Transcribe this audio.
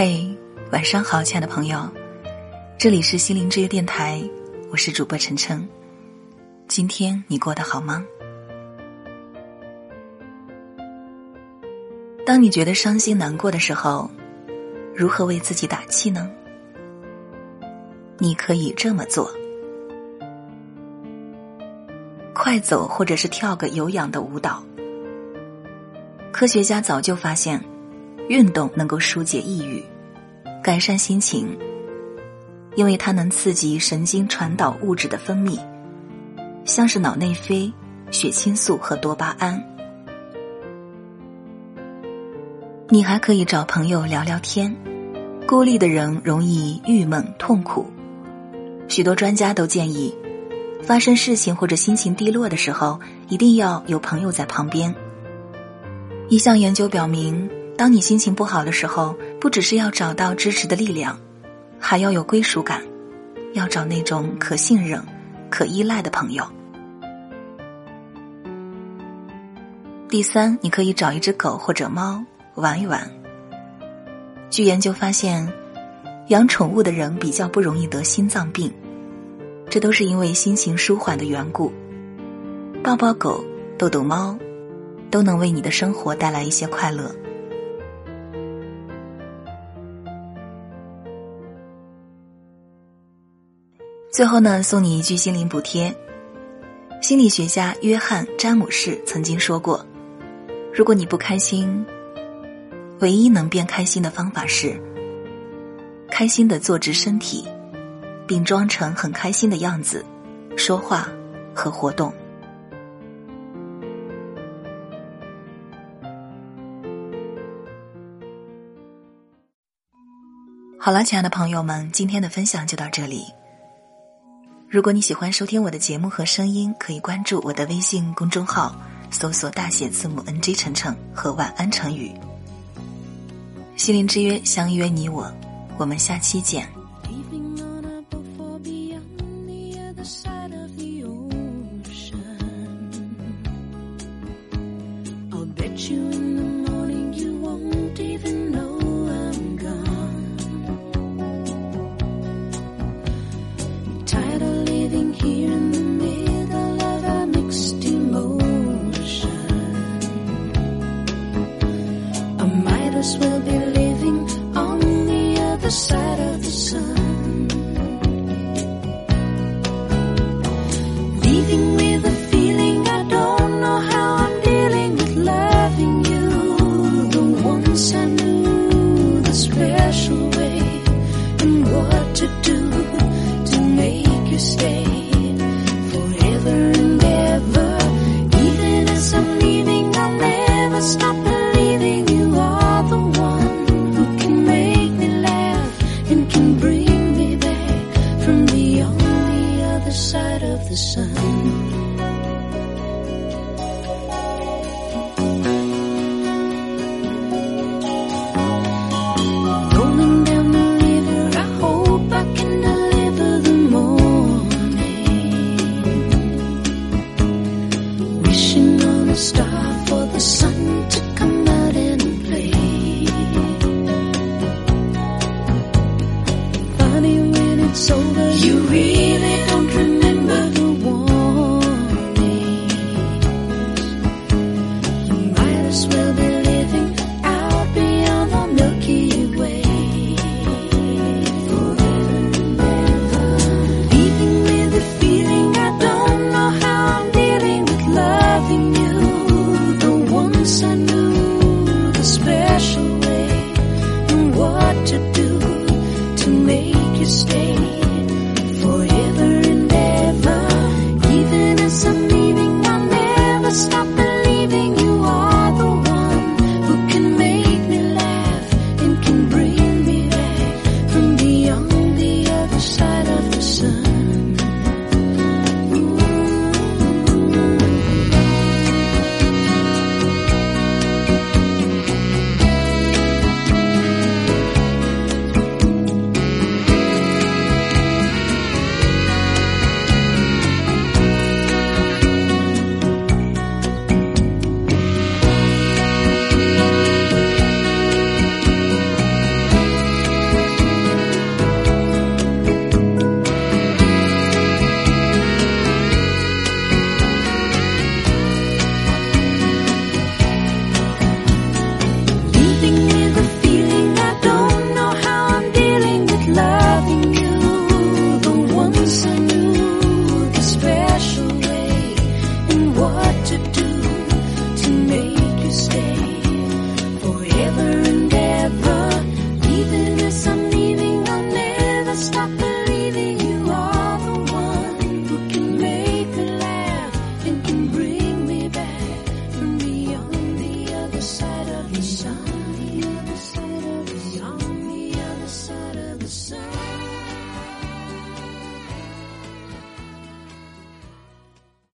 嘿，晚上好，亲爱的朋友，这里是心灵之约电台，我是主播晨晨。今天你过得好吗？当你觉得伤心难过的时候，如何为自己打气呢？你可以这么做：快走，或者是跳个有氧的舞蹈。科学家早就发现。运动能够疏解抑郁，改善心情，因为它能刺激神经传导物质的分泌，像是脑内啡、血清素和多巴胺。你还可以找朋友聊聊天，孤立的人容易郁闷痛苦。许多专家都建议，发生事情或者心情低落的时候，一定要有朋友在旁边。一项研究表明。当你心情不好的时候，不只是要找到支持的力量，还要有归属感，要找那种可信任、可依赖的朋友。第三，你可以找一只狗或者猫玩一玩。据研究发现，养宠物的人比较不容易得心脏病，这都是因为心情舒缓的缘故。抱抱狗、逗逗猫，都能为你的生活带来一些快乐。最后呢，送你一句心灵补贴。心理学家约翰·詹姆士曾经说过：“如果你不开心，唯一能变开心的方法是开心的坐直身体，并装成很开心的样子，说话和活动。”好了，亲爱的朋友们，今天的分享就到这里。如果你喜欢收听我的节目和声音，可以关注我的微信公众号，搜索大写字母 NG 晨晨和晚安成语。心灵之约，相约你我，我们下期见。us will be living on the other side of the sun. Star for the sun to